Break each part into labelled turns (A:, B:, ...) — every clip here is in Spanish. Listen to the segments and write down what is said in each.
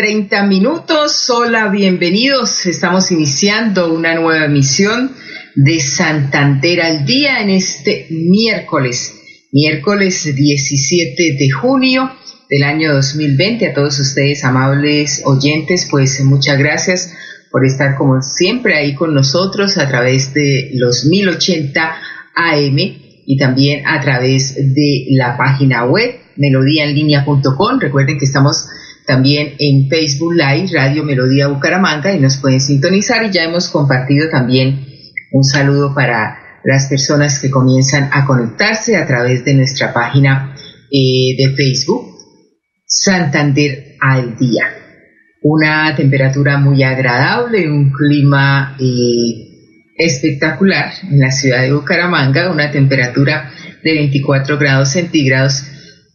A: 30 minutos. Hola, bienvenidos. Estamos iniciando una nueva emisión de Santander al día en este miércoles, miércoles 17 de junio del año 2020. A todos ustedes, amables oyentes, pues muchas gracias por estar como siempre ahí con nosotros a través de los 1080 AM y también a través de la página web melodíaenlínea.com. Recuerden que estamos también en Facebook Live, Radio Melodía Bucaramanga, y nos pueden sintonizar. Y ya hemos compartido también un saludo para las personas que comienzan a conectarse a través de nuestra página eh, de Facebook, Santander al día. Una temperatura muy agradable, un clima eh, espectacular en la ciudad de Bucaramanga, una temperatura de 24 grados centígrados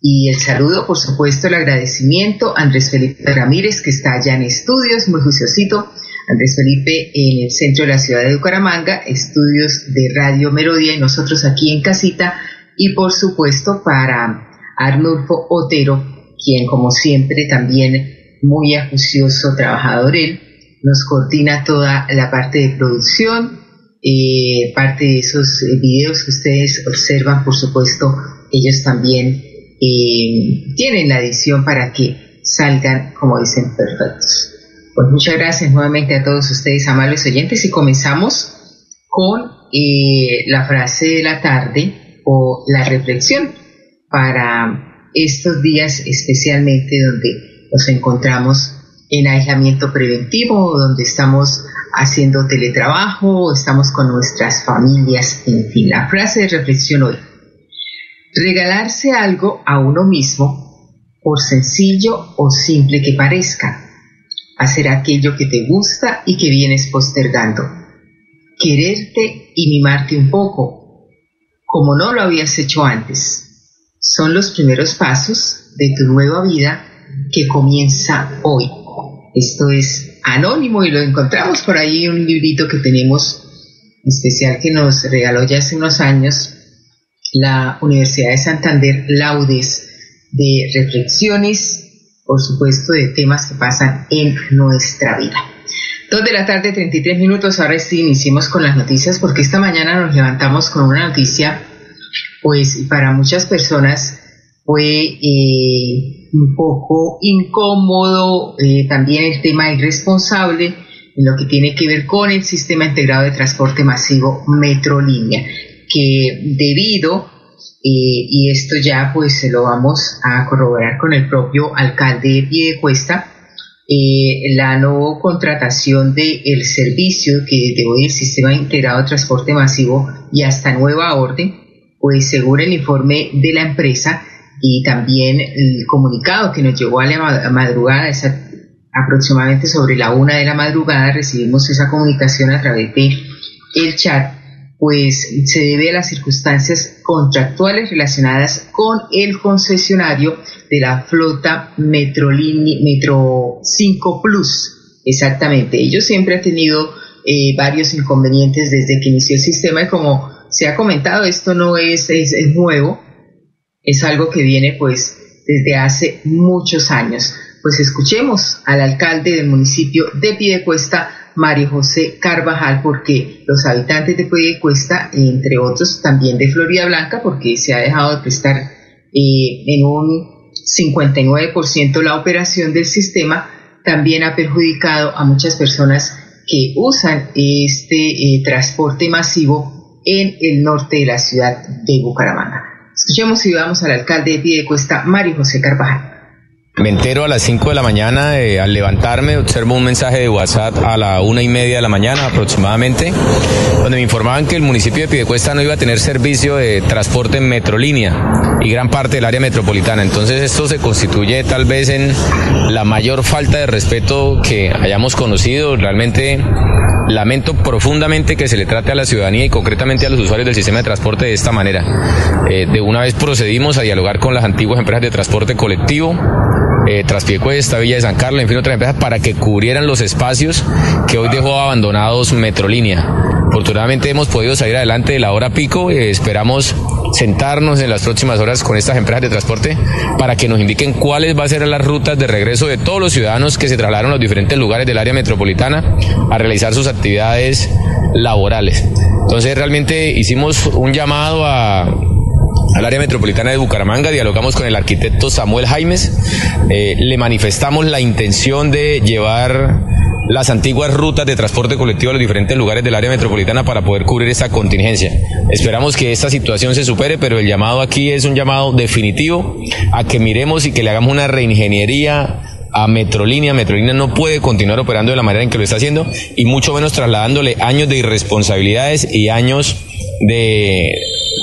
A: y el saludo, por supuesto, el agradecimiento a Andrés Felipe Ramírez, que está allá en estudios, muy juiciosito. Andrés Felipe en el centro de la ciudad de Bucaramanga, estudios de Radio Melodía y nosotros aquí en casita. Y por supuesto para Arnulfo Otero, quien como siempre también muy acucioso trabajador él, nos coordina toda la parte de producción, eh, parte de esos videos que ustedes observan, por supuesto, ellos también y tienen la edición para que salgan, como dicen, perfectos. Pues muchas gracias nuevamente a todos ustedes, amables oyentes, y comenzamos con eh, la frase de la tarde o la reflexión para estos días especialmente donde nos encontramos en aislamiento preventivo, donde estamos haciendo teletrabajo, estamos con nuestras familias, en fin, la frase de reflexión hoy. Regalarse algo a uno mismo, por sencillo o simple que parezca. Hacer aquello que te gusta y que vienes postergando. Quererte y mimarte un poco, como no lo habías hecho antes. Son los primeros pasos de tu nueva vida que comienza hoy. Esto es anónimo y lo encontramos por ahí un librito que tenemos especial que nos regaló ya hace unos años la Universidad de Santander laudes de reflexiones, por supuesto, de temas que pasan en nuestra vida. Dos de la tarde, 33 minutos. Ahora sí iniciemos con las noticias porque esta mañana nos levantamos con una noticia, pues para muchas personas fue eh, un poco incómodo, eh, también el tema irresponsable en lo que tiene que ver con el sistema integrado de transporte masivo Metrolínea que debido, eh, y esto ya pues se lo vamos a corroborar con el propio alcalde de Cuesta, eh, la no contratación del servicio que de hoy el Sistema Integrado de Transporte Masivo y hasta nueva orden, pues según el informe de la empresa y también el comunicado que nos llegó a la madrugada, esa, aproximadamente sobre la una de la madrugada, recibimos esa comunicación a través de el chat pues se debe a las circunstancias contractuales relacionadas con el concesionario de la flota Metro, Metro 5 Plus. Exactamente, ellos siempre han tenido eh, varios inconvenientes desde que inició el sistema y como se ha comentado, esto no es, es, nuevo, es algo que viene pues desde hace muchos años. Pues escuchemos al alcalde del municipio de Piedecuesta, Mario José Carvajal, porque los habitantes de Cuesta, entre otros también de Florida Blanca, porque se ha dejado de prestar eh, en un 59% la operación del sistema, también ha perjudicado a muchas personas que usan este eh, transporte masivo en el norte de la ciudad de Bucaramanga. Escuchemos y vamos al alcalde de Cuesta, Mario José Carvajal.
B: Me entero a las 5 de la mañana, al levantarme, observo un mensaje de WhatsApp a la una y media de la mañana aproximadamente, donde me informaban que el municipio de Pidecuesta no iba a tener servicio de transporte en metrolínea y gran parte del área metropolitana. Entonces esto se constituye tal vez en la mayor falta de respeto que hayamos conocido. Realmente lamento profundamente que se le trate a la ciudadanía y concretamente a los usuarios del sistema de transporte de esta manera. Eh, de una vez procedimos a dialogar con las antiguas empresas de transporte colectivo eh, Traspiecuesta, Villa de San Carlos, en fin, otras empresas para que cubrieran los espacios que hoy dejó abandonados Metrolínea. Afortunadamente hemos podido salir adelante de la hora pico, eh, esperamos sentarnos en las próximas horas con estas empresas de transporte para que nos indiquen cuáles van a ser las rutas de regreso de todos los ciudadanos que se trasladaron a los diferentes lugares del área metropolitana a realizar sus actividades laborales. Entonces realmente hicimos un llamado a al área metropolitana de Bucaramanga, dialogamos con el arquitecto Samuel Jaimes, eh, le manifestamos la intención de llevar las antiguas rutas de transporte colectivo a los diferentes lugares del área metropolitana para poder cubrir esta contingencia. Esperamos que esta situación se supere, pero el llamado aquí es un llamado definitivo a que miremos y que le hagamos una reingeniería a Metrolínea. Metrolínea no puede continuar operando de la manera en que lo está haciendo y mucho menos trasladándole años de irresponsabilidades y años de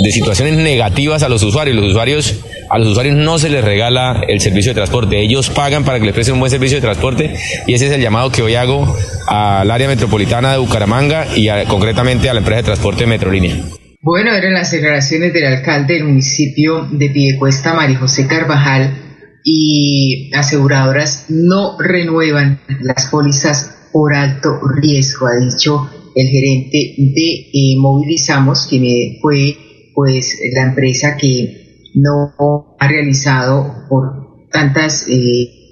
B: de situaciones negativas a los usuarios. Los usuarios a los usuarios no se les regala el servicio de transporte, ellos pagan para que les presten un buen servicio de transporte y ese es el llamado que hoy hago al área metropolitana de Bucaramanga y concretamente a la empresa de transporte Metrolínea.
A: Bueno, eran las declaraciones del alcalde del municipio de Piedecuesta, María José Carvajal, y aseguradoras no renuevan las pólizas por alto riesgo, ha dicho el gerente de eh, Movilizamos, quien fue pues la empresa que no ha realizado por tantas eh,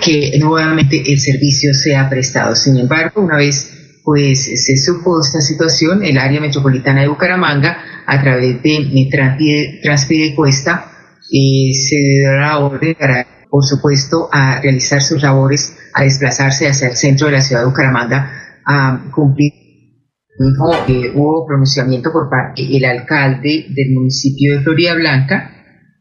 A: que nuevamente el servicio sea prestado. Sin embargo, una vez pues se supo esta situación, el área metropolitana de Bucaramanga, a través de Transpide, Cuesta, eh, se dará orden para, por supuesto, a realizar sus labores, a desplazarse hacia el centro de la ciudad de Bucaramanga, a cumplir que hubo pronunciamiento por parte del alcalde del municipio de Florida Blanca,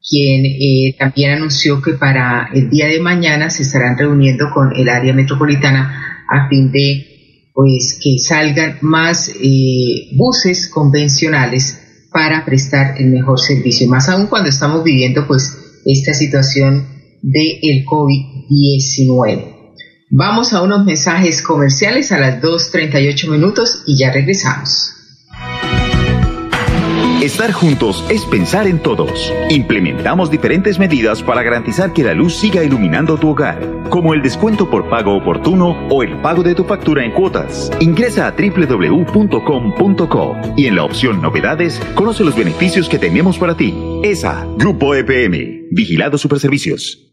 A: quien eh, también anunció que para el día de mañana se estarán reuniendo con el área metropolitana a fin de pues que salgan más eh, buses convencionales para prestar el mejor servicio, más aún cuando estamos viviendo pues esta situación del el COVID-19. Vamos a unos mensajes comerciales a las 2.38 minutos y ya regresamos.
C: Estar juntos es pensar en todos. Implementamos diferentes medidas para garantizar que la luz siga iluminando tu hogar, como el descuento por pago oportuno o el pago de tu factura en cuotas. Ingresa a www.com.co y en la opción Novedades conoce los beneficios que tenemos para ti. ESA, Grupo EPM, Vigilado Superservicios.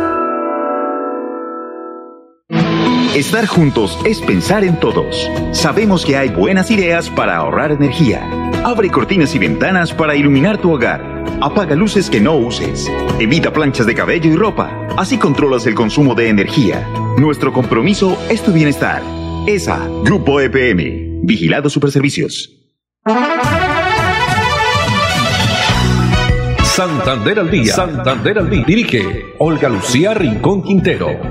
C: Estar juntos es pensar en todos. Sabemos que hay buenas ideas para ahorrar energía. Abre cortinas y ventanas para iluminar tu hogar. Apaga luces que no uses. Evita planchas de cabello y ropa. Así controlas el consumo de energía. Nuestro compromiso es tu bienestar. ESA, Grupo EPM. Vigilado Superservicios.
D: Santander al día. Santander al día. Dirige Olga Lucía Rincón Quintero.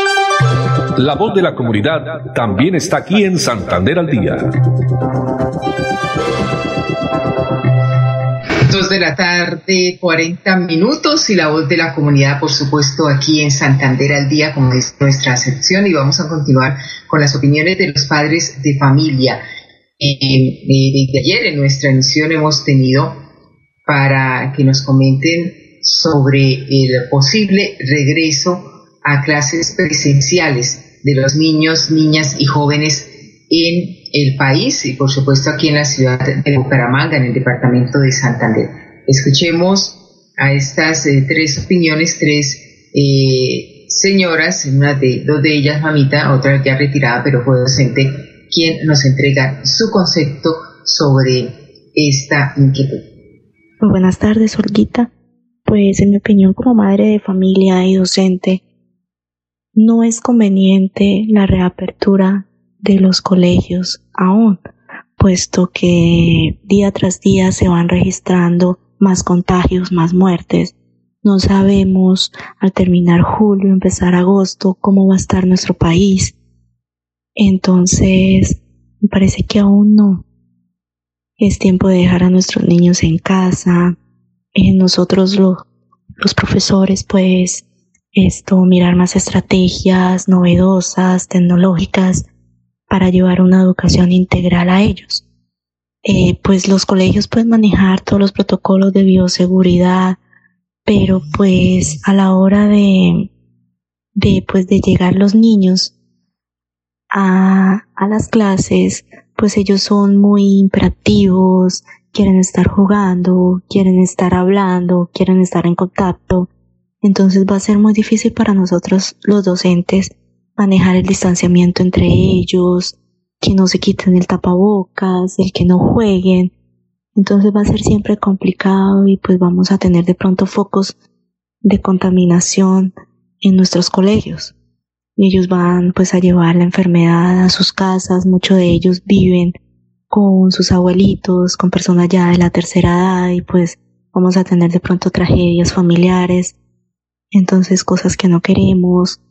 D: La voz de la comunidad también está aquí en Santander al Día.
A: Dos de la tarde, 40 minutos y la voz de la comunidad, por supuesto, aquí en Santander al día, como es nuestra sección, y vamos a continuar con las opiniones de los padres de familia. Eh, desde ayer en nuestra emisión hemos tenido para que nos comenten sobre el posible regreso a clases presenciales de los niños, niñas y jóvenes en el país y por supuesto aquí en la ciudad de Bucaramanga, en el departamento de Santander. Escuchemos a estas eh, tres opiniones, tres eh, señoras, una de, dos de ellas mamita, otra ya retirada, pero fue docente, quien nos entrega su concepto sobre esta inquietud.
E: Muy buenas tardes, Olguita. Pues en mi opinión como madre de familia y docente, no es conveniente la reapertura de los colegios aún, puesto que día tras día se van registrando más contagios, más muertes. No sabemos al terminar julio, empezar agosto, cómo va a estar nuestro país. Entonces, me parece que aún no. Es tiempo de dejar a nuestros niños en casa. Eh, nosotros los profesores, pues, esto, mirar más estrategias novedosas, tecnológicas, para llevar una educación integral a ellos. Eh, pues los colegios pueden manejar todos los protocolos de bioseguridad, pero pues a la hora de, de, pues de llegar los niños a, a las clases, pues ellos son muy imperativos, quieren estar jugando, quieren estar hablando, quieren estar en contacto. Entonces va a ser muy difícil para nosotros los docentes manejar el distanciamiento entre ellos, que no se quiten el tapabocas, el que no jueguen. Entonces va a ser siempre complicado y pues vamos a tener de pronto focos de contaminación en nuestros colegios. ellos van pues a llevar la enfermedad a sus casas, muchos de ellos viven con sus abuelitos, con personas ya de la tercera edad y pues vamos a tener de pronto tragedias familiares, entonces cosas que no queremos,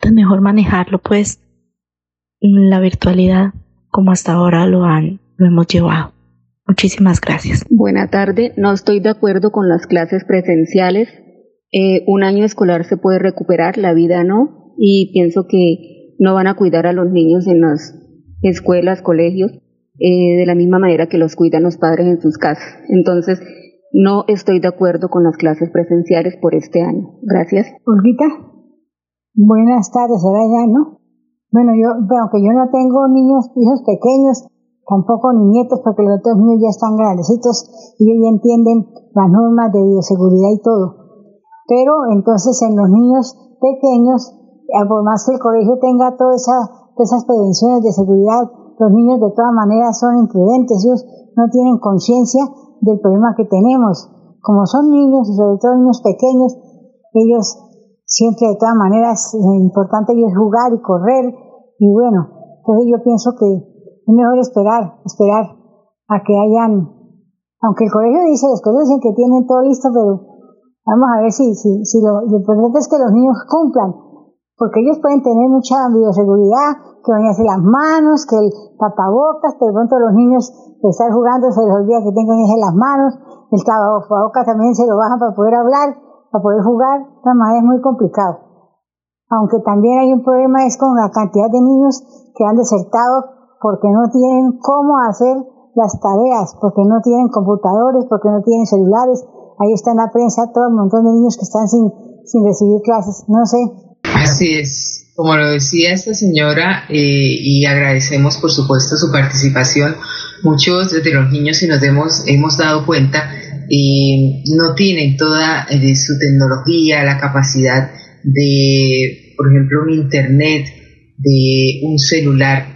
E: es mejor manejarlo pues la virtualidad como hasta ahora lo han lo hemos llevado. Muchísimas gracias.
F: Buena tarde. No estoy de acuerdo con las clases presenciales. Eh, un año escolar se puede recuperar, la vida no. Y pienso que no van a cuidar a los niños en las escuelas, colegios, eh, de la misma manera que los cuidan los padres en sus casas. Entonces, no estoy de acuerdo con las clases presenciales por este año. Gracias.
G: Olvita. Buenas tardes, ahora ya, ¿no? Bueno, yo, aunque yo no tengo niños, hijos pequeños, tampoco ni nietos, porque los otros niños ya están grandecitos y ya entienden las normas de bioseguridad y todo. Pero entonces en los niños pequeños, eh, por más que el colegio tenga todas esas prevenciones de seguridad, los niños de todas maneras son imprudentes, ellos no tienen conciencia del problema que tenemos. Como son niños y sobre todo niños pequeños, ellos siempre de todas maneras lo importante es jugar y correr y bueno, entonces yo pienso que es mejor esperar, esperar a que hayan, aunque el colegio dice, los colegios dicen que tienen todo listo, pero vamos a ver si, si, si lo, importante es que los niños cumplan, porque ellos pueden tener mucha bioseguridad, que bañarse las manos, que el tapabocas, pero de pronto los niños que están jugando se les olvida que tengan en las manos, el tapabocas también se lo bajan para poder hablar, para poder jugar, la es muy complicado. Aunque también hay un problema es con la cantidad de niños que han desertado porque no tienen cómo hacer las tareas, porque no tienen computadores, porque no tienen celulares. Ahí está en la prensa todo un montón de niños que están sin, sin recibir clases. No sé.
A: Así es. Como lo decía esta señora, eh, y agradecemos por supuesto su participación, muchos de los niños, si nos hemos, hemos dado cuenta, no tienen toda eh, su tecnología, la capacidad de, por ejemplo, un internet, de un celular,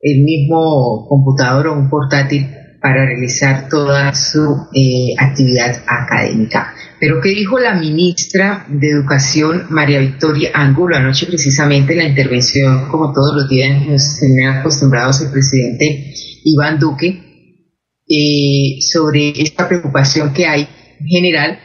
A: el mismo computador o un portátil para realizar toda su eh, actividad académica. Pero ¿qué dijo la ministra de Educación, María Victoria Ángulo, anoche precisamente en la intervención, como todos los días nos tenían acostumbrados el presidente Iván Duque, eh, sobre esta preocupación que hay en general,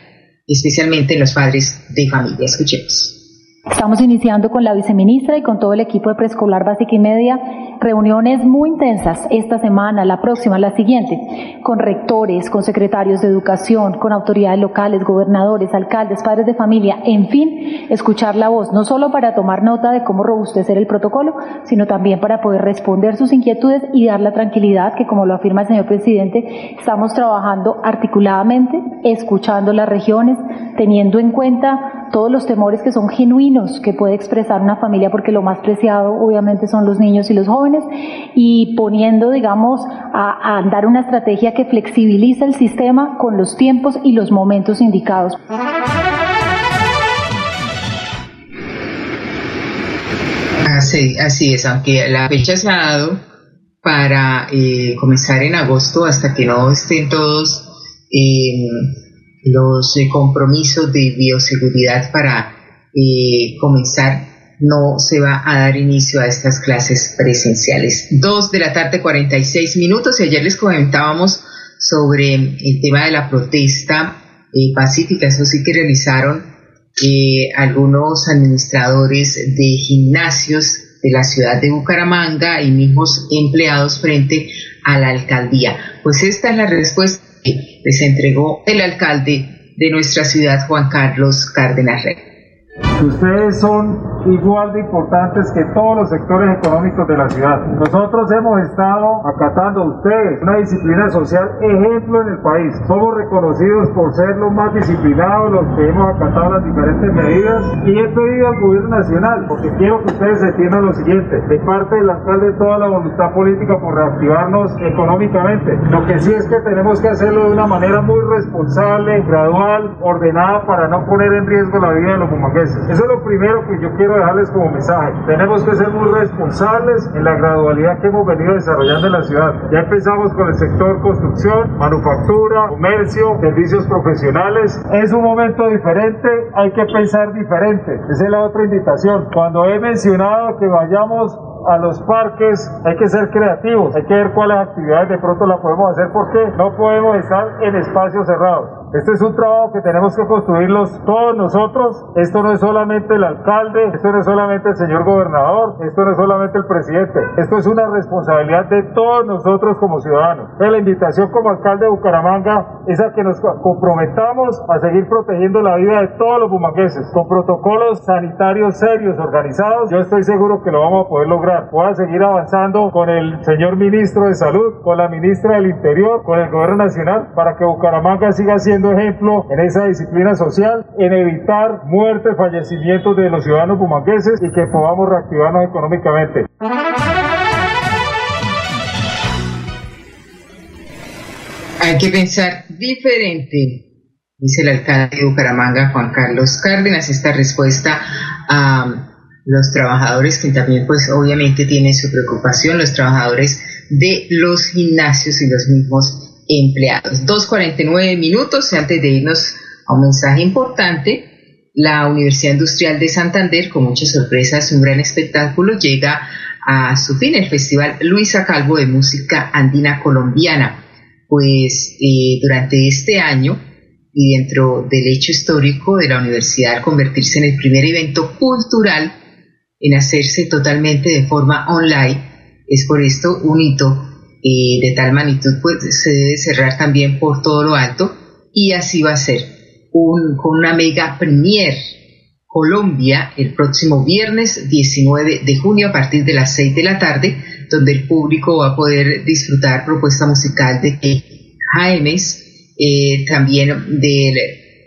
A: especialmente en los padres de familia? Escuchemos.
H: Estamos iniciando con la viceministra y con todo el equipo de preescolar básica y media. Reuniones muy intensas esta semana, la próxima, la siguiente, con rectores, con secretarios de educación, con autoridades locales, gobernadores, alcaldes, padres de familia, en fin, escuchar la voz, no solo para tomar nota de cómo robustecer el protocolo, sino también para poder responder sus inquietudes y dar la tranquilidad que, como lo afirma el señor presidente, estamos trabajando articuladamente, escuchando las regiones, teniendo en cuenta todos los temores que son genuinos que puede expresar una familia, porque lo más preciado obviamente son los niños y los jóvenes, y poniendo, digamos, a, a dar una estrategia que flexibiliza el sistema con los tiempos y los momentos indicados.
A: Así, así es, aunque la fecha se ha dado para eh, comenzar en agosto hasta que no estén todos eh, los eh, compromisos de bioseguridad para eh, comenzar, no se va a dar inicio a estas clases presenciales. Dos de la tarde, 46 minutos, y ayer les comentábamos sobre el tema de la protesta eh, pacífica, eso sí que realizaron algunos administradores de gimnasios de la ciudad de Bucaramanga y mismos empleados frente a la alcaldía. Pues esta es la respuesta les entregó el alcalde de nuestra ciudad, Juan Carlos Cárdenas Rey.
I: Ustedes son igual de importantes que todos los sectores económicos de la ciudad. Nosotros hemos estado acatando a ustedes una disciplina social ejemplo en el país. Somos reconocidos por ser los más disciplinados, los que hemos acatado las diferentes medidas y he pedido al gobierno nacional, porque quiero que ustedes entiendan lo siguiente, de parte del alcalde toda la voluntad política por reactivarnos económicamente. Lo que sí es que tenemos que hacerlo de una manera muy responsable, gradual, ordenada para no poner en riesgo la vida de los bumangueses. Eso es lo primero que yo quiero dejarles como mensaje. Tenemos que ser muy responsables en la gradualidad que hemos venido desarrollando en la ciudad. Ya empezamos con el sector construcción, manufactura, comercio, servicios profesionales. Es un momento diferente, hay que pensar diferente. Esa es la otra invitación. Cuando he mencionado que vayamos a los parques, hay que ser creativos, hay que ver cuáles actividades de pronto las podemos hacer porque no podemos estar en espacios cerrados. Este es un trabajo que tenemos que construirlos todos nosotros. Esto no es solamente el alcalde, esto no es solamente el señor gobernador, esto no es solamente el presidente. Esto es una responsabilidad de todos nosotros como ciudadanos. la invitación como alcalde de Bucaramanga es a que nos comprometamos a seguir protegiendo la vida de todos los bumangueses con protocolos sanitarios serios, organizados. Yo estoy seguro que lo vamos a poder lograr. Voy a seguir avanzando con el señor ministro de Salud, con la ministra del Interior, con el gobierno nacional para que Bucaramanga siga siendo ejemplo en esa disciplina social, en evitar muertes, fallecimientos de los ciudadanos bumangueses y que podamos reactivarnos económicamente.
A: Hay que pensar diferente, dice el alcalde de Bucaramanga, Juan Carlos Cárdenas, esta respuesta a los trabajadores que también pues obviamente tienen su preocupación, los trabajadores de los gimnasios y los mismos empleados. 2.49 minutos antes de irnos a un mensaje importante. La Universidad Industrial de Santander, con muchas sorpresas, un gran espectáculo, llega a su fin el Festival Luisa Calvo de Música Andina Colombiana. Pues eh, durante este año y dentro del hecho histórico de la universidad convertirse en el primer evento cultural en hacerse totalmente de forma online, es por esto un hito de tal magnitud, pues se debe cerrar también por todo lo alto. Y así va a ser. Un, con una mega premier Colombia el próximo viernes 19 de junio a partir de las 6 de la tarde, donde el público va a poder disfrutar propuesta musical de Jaimes, eh, también del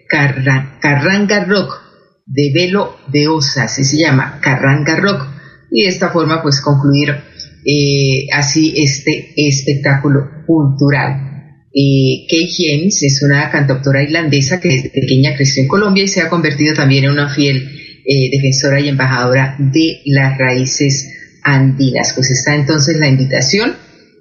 A: Carranga Rock, de Velo de Osa, así se llama, Carranga Rock, y de esta forma pues concluir eh, así este espectáculo cultural. Eh, Kay James es una cantautora irlandesa que desde pequeña creció en Colombia y se ha convertido también en una fiel eh, defensora y embajadora de las raíces andinas. Pues está entonces la invitación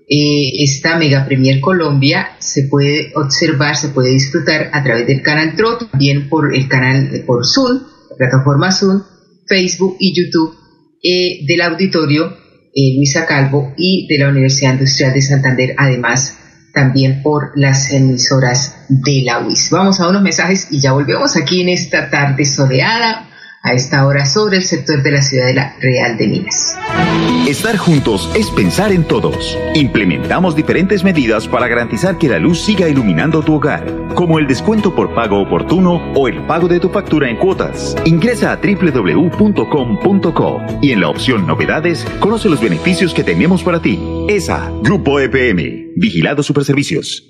A: eh, esta Mega Premier Colombia se puede observar, se puede disfrutar a través del canal TROT, también por el canal por Zoom, la plataforma Zoom, Facebook y YouTube del auditorio eh, Luisa Calvo y de la Universidad Industrial de Santander, además también por las emisoras de la UIS. Vamos a unos mensajes y ya volvemos aquí en esta tarde soleada a esta hora sobre el sector de la Ciudadela Real de Minas.
C: Estar juntos es pensar en todos. Implementamos diferentes medidas para garantizar que la luz siga iluminando tu hogar, como el descuento por pago oportuno o el pago de tu factura en cuotas. Ingresa a www.com.co y en la opción Novedades conoce los beneficios que tenemos para ti. ESA, Grupo EPM, Vigilado Superservicios.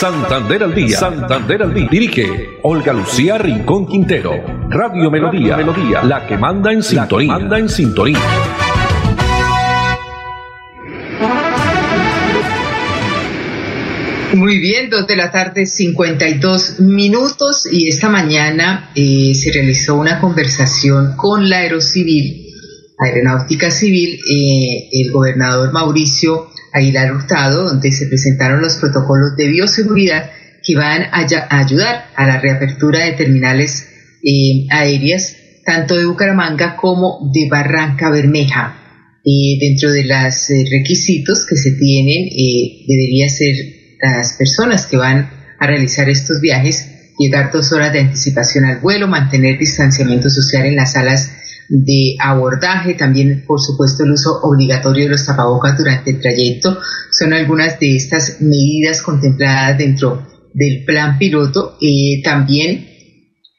D: Santander al día. Santander al día. Dirige Olga Lucía Rincón Quintero. Radio Melodía. Melodía. La que manda en sintonía. manda en sintonía.
A: Muy bien, dos de la tarde, 52 minutos y esta mañana eh, se realizó una conversación con la Aerocivil, Aeronáutica Civil, eh, el gobernador Mauricio Aguilar Hurtado, donde se presentaron los protocolos de bioseguridad que van a, ayudar a la reapertura de terminales eh, aéreas, tanto de Bucaramanga como de Barranca Bermeja. Eh, dentro de los eh, requisitos que se tienen, debería ser las personas que van a realizar estos viajes, llegar dos horas de anticipación al vuelo, mantener distanciamiento social en las salas de abordaje, también por supuesto el uso obligatorio de los tapabocas durante el trayecto, son algunas de estas medidas contempladas dentro del plan piloto. Eh, también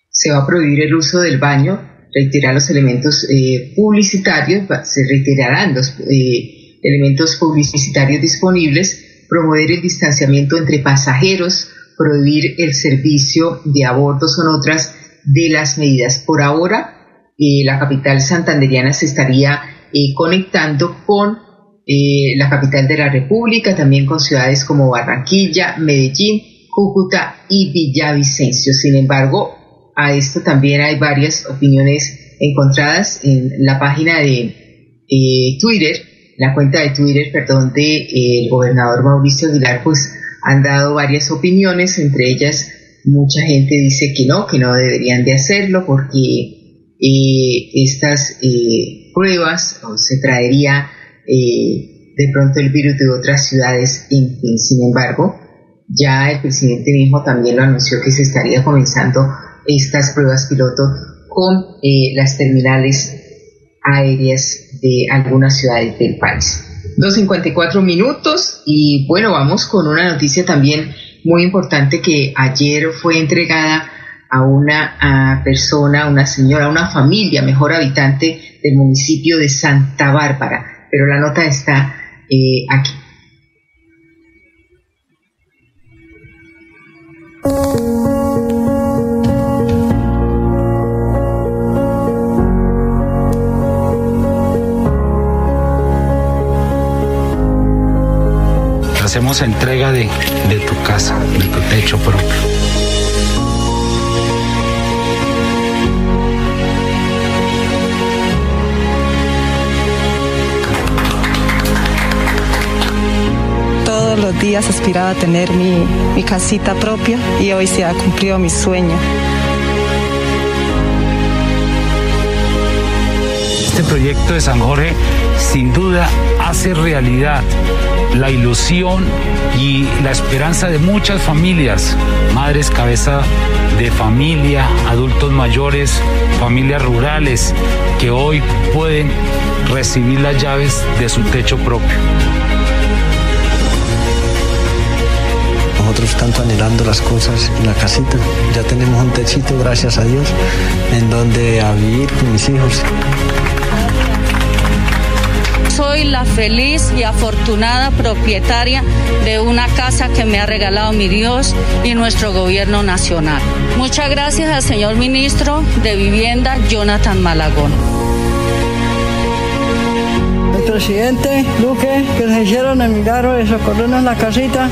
A: se va a prohibir el uso del baño, reiterar los elementos eh, publicitarios, se reiterarán los eh, elementos publicitarios disponibles, promover el distanciamiento entre pasajeros, prohibir el servicio de aborto, son otras de las medidas. Por ahora, la capital santanderiana se estaría eh, conectando con eh, la capital de la República, también con ciudades como Barranquilla, Medellín, Cúcuta y Villavicencio. Sin embargo, a esto también hay varias opiniones encontradas en la página de eh, Twitter, la cuenta de Twitter, perdón, de el gobernador Mauricio Aguilar, pues han dado varias opiniones, entre ellas mucha gente dice que no, que no deberían de hacerlo porque estas eh, pruebas se traería eh, de pronto el virus de otras ciudades. sin embargo, ya el presidente mismo también lo anunció que se estaría comenzando estas pruebas piloto con eh, las terminales aéreas de algunas ciudades del país. 2.54 minutos y bueno, vamos con una noticia también muy importante que ayer fue entregada a una persona, una señora, una familia, mejor habitante del municipio de Santa Bárbara. Pero la nota está eh, aquí.
J: Hacemos entrega de tu casa, de tu techo propio
K: días aspiraba a tener mi, mi casita propia y hoy se ha cumplido mi sueño.
J: Este proyecto de San Jorge sin duda hace realidad la ilusión y la esperanza de muchas familias, madres cabeza de familia, adultos mayores, familias rurales, que hoy pueden recibir las llaves de su techo propio.
L: Nosotros tanto anhelando las cosas en la casita. Ya tenemos un techito, gracias a Dios, en donde a vivir con mis hijos.
M: Soy la feliz y afortunada propietaria de una casa que me ha regalado mi Dios y nuestro gobierno nacional. Muchas gracias al señor ministro de Vivienda, Jonathan Malagón.
N: El presidente Luque, que se hicieron el milagro de socorrernos la casita.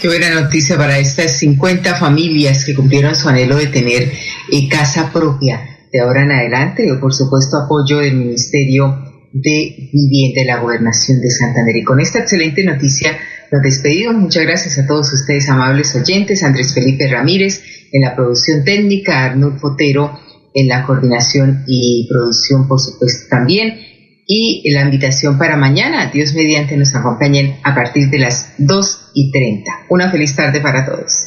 A: Qué buena noticia para estas 50 familias que cumplieron su anhelo de tener eh, casa propia. De ahora en adelante, por supuesto, apoyo del Ministerio de Vivienda y la Gobernación de Santander. Y con esta excelente noticia nos despedimos. Muchas gracias a todos ustedes, amables oyentes. Andrés Felipe Ramírez en la producción técnica, Arnold Fotero en la coordinación y producción, por supuesto, también y la invitación para mañana. Dios mediante nos acompañen a partir de las 2 y 30. Una feliz tarde para todos.